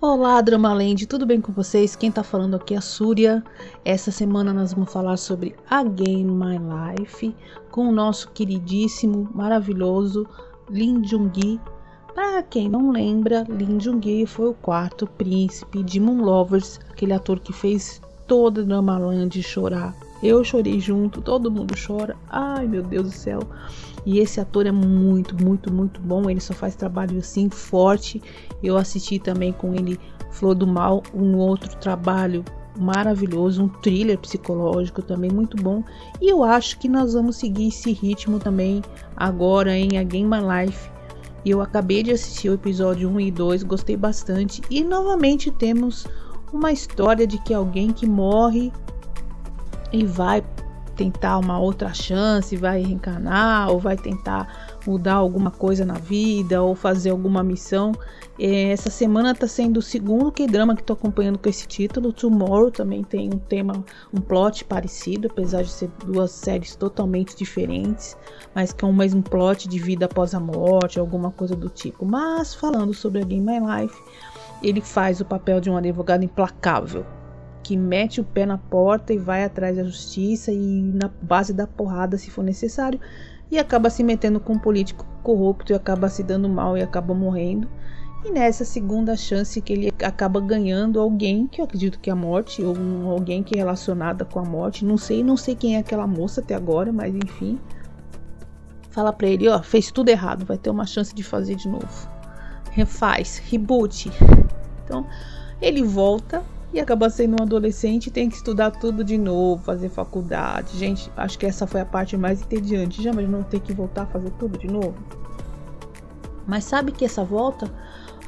Olá, Dramaland, tudo bem com vocês? Quem tá falando aqui é a Súria. Essa semana nós vamos falar sobre Again My Life com o nosso queridíssimo, maravilhoso Lin Jung-gi. Para quem não lembra, Lin Jung-gi foi o quarto príncipe de Moon Lovers, aquele ator que fez toda Dramaland chorar. Eu chorei junto, todo mundo chora. Ai, meu Deus do céu. E esse ator é muito, muito, muito bom. Ele só faz trabalho assim forte. Eu assisti também com ele Flor do Mal, um outro trabalho maravilhoso, um thriller psicológico também muito bom. E eu acho que nós vamos seguir esse ritmo também agora em Again My Life. Eu acabei de assistir o episódio 1 e 2, gostei bastante. E novamente temos uma história de que alguém que morre e vai tentar uma outra chance, vai reencarnar ou vai tentar mudar alguma coisa na vida ou fazer alguma missão. É, essa semana está sendo o segundo K-drama que estou acompanhando com esse título. Tomorrow também tem um tema, um plot parecido, apesar de ser duas séries totalmente diferentes, mas com o mesmo plot de vida após a morte, alguma coisa do tipo. Mas falando sobre a Game My Life, ele faz o papel de um advogado implacável que mete o pé na porta e vai atrás da justiça e na base da porrada se for necessário e acaba se metendo com um político corrupto e acaba se dando mal e acaba morrendo. E nessa segunda chance que ele acaba ganhando alguém, que eu acredito que é a morte, ou alguém que é relacionada com a morte, não sei, não sei quem é aquela moça até agora, mas enfim. Fala pra ele, ó, fez tudo errado, vai ter uma chance de fazer de novo. Refaz, reboot. Então, ele volta e acaba sendo um adolescente tem que estudar tudo de novo, fazer faculdade. Gente, acho que essa foi a parte mais entediante. Já não ter que voltar a fazer tudo de novo? Mas sabe que essa volta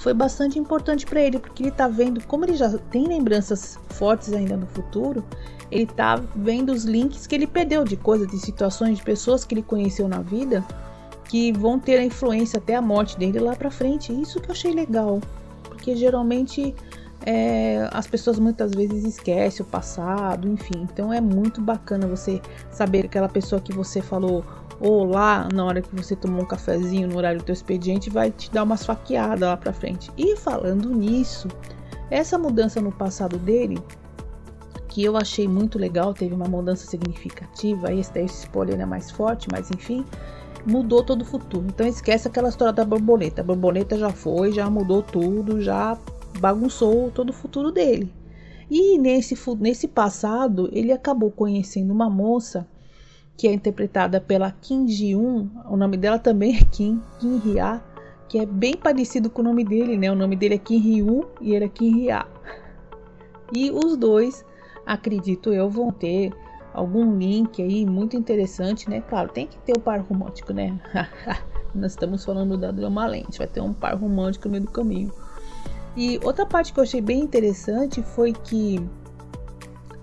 foi bastante importante para ele, porque ele tá vendo, como ele já tem lembranças fortes ainda no futuro, ele tá vendo os links que ele perdeu de coisas, de situações, de pessoas que ele conheceu na vida que vão ter a influência até a morte dele lá para frente. Isso que eu achei legal, porque geralmente é, as pessoas muitas vezes esquecem o passado, enfim. Então é muito bacana você saber aquela pessoa que você falou olá na hora que você tomou um cafezinho no horário do teu expediente vai te dar umas faqueadas lá pra frente. E falando nisso, essa mudança no passado dele, que eu achei muito legal, teve uma mudança significativa, esse daí esse spoiler é mais forte, mas enfim, mudou todo o futuro. Então esquece aquela história da borboleta. A borboleta já foi, já mudou tudo, já bagunçou todo o futuro dele. E nesse, nesse passado, ele acabou conhecendo uma moça que é interpretada pela Kim Ji-un, o nome dela também é Kim, Kim Hya, que é bem parecido com o nome dele, né? O nome dele é Kim Ryu e ele é Kim Hya. E os dois, acredito eu, vão ter algum link aí muito interessante, né? Claro, tem que ter o par romântico, né? Nós estamos falando da Drama Lente, vai ter um par romântico no meio do caminho. E outra parte que eu achei bem interessante foi que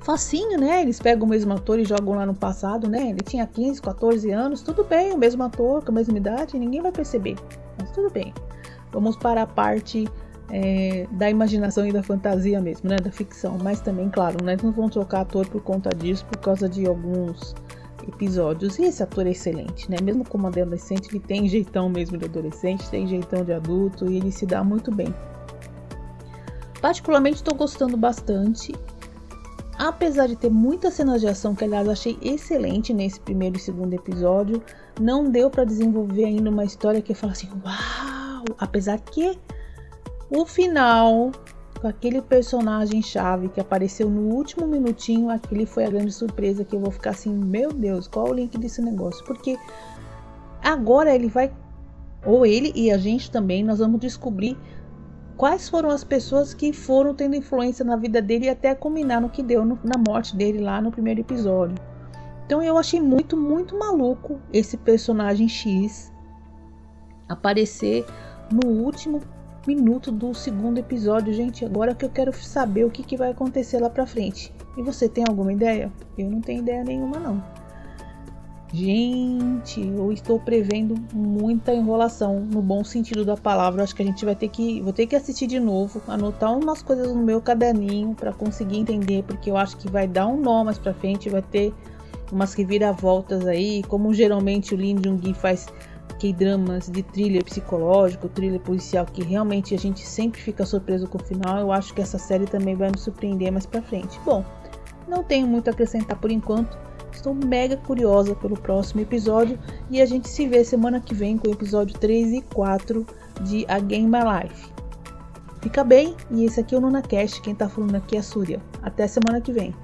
facinho, né? Eles pegam o mesmo ator e jogam lá no passado, né? Ele tinha 15, 14 anos, tudo bem, o mesmo ator, com a mesma idade, ninguém vai perceber. Mas tudo bem. Vamos para a parte é, da imaginação e da fantasia mesmo, né? Da ficção. Mas também, claro, né? Não vão trocar ator por conta disso, por causa de alguns episódios. E esse ator é excelente, né? Mesmo como adolescente, ele tem jeitão mesmo de adolescente, tem jeitão de adulto e ele se dá muito bem. Particularmente estou gostando bastante. Apesar de ter muitas cenas de ação que aliás achei excelente nesse primeiro e segundo episódio, não deu para desenvolver ainda uma história que eu falo assim, uau! Apesar que o final com aquele personagem chave que apareceu no último minutinho, aquele foi a grande surpresa que eu vou ficar assim, meu Deus, qual o link desse negócio? Porque agora ele vai ou ele e a gente também nós vamos descobrir quais foram as pessoas que foram tendo influência na vida dele e até culminar no que deu no, na morte dele lá no primeiro episódio. Então eu achei muito, muito maluco esse personagem X aparecer no último minuto do segundo episódio, gente. Agora que eu quero saber o que, que vai acontecer lá pra frente. E você tem alguma ideia? Eu não tenho ideia nenhuma, não. Gente, eu estou prevendo muita enrolação no bom sentido da palavra. Acho que a gente vai ter que, vou ter que assistir de novo, anotar umas coisas no meu caderninho para conseguir entender, porque eu acho que vai dar um nó mais para frente, vai ter umas reviravoltas aí, como geralmente o Lin Jung-gi faz K-dramas de thriller psicológico, thriller policial, que realmente a gente sempre fica surpreso com o final. Eu acho que essa série também vai nos surpreender mais pra frente. Bom, não tenho muito a acrescentar por enquanto. Estou mega curiosa pelo próximo episódio e a gente se vê semana que vem com o episódio 3 e 4 de A Game My Life. Fica bem e esse aqui é o NunaCast, quem tá falando aqui é a Súria. Até semana que vem.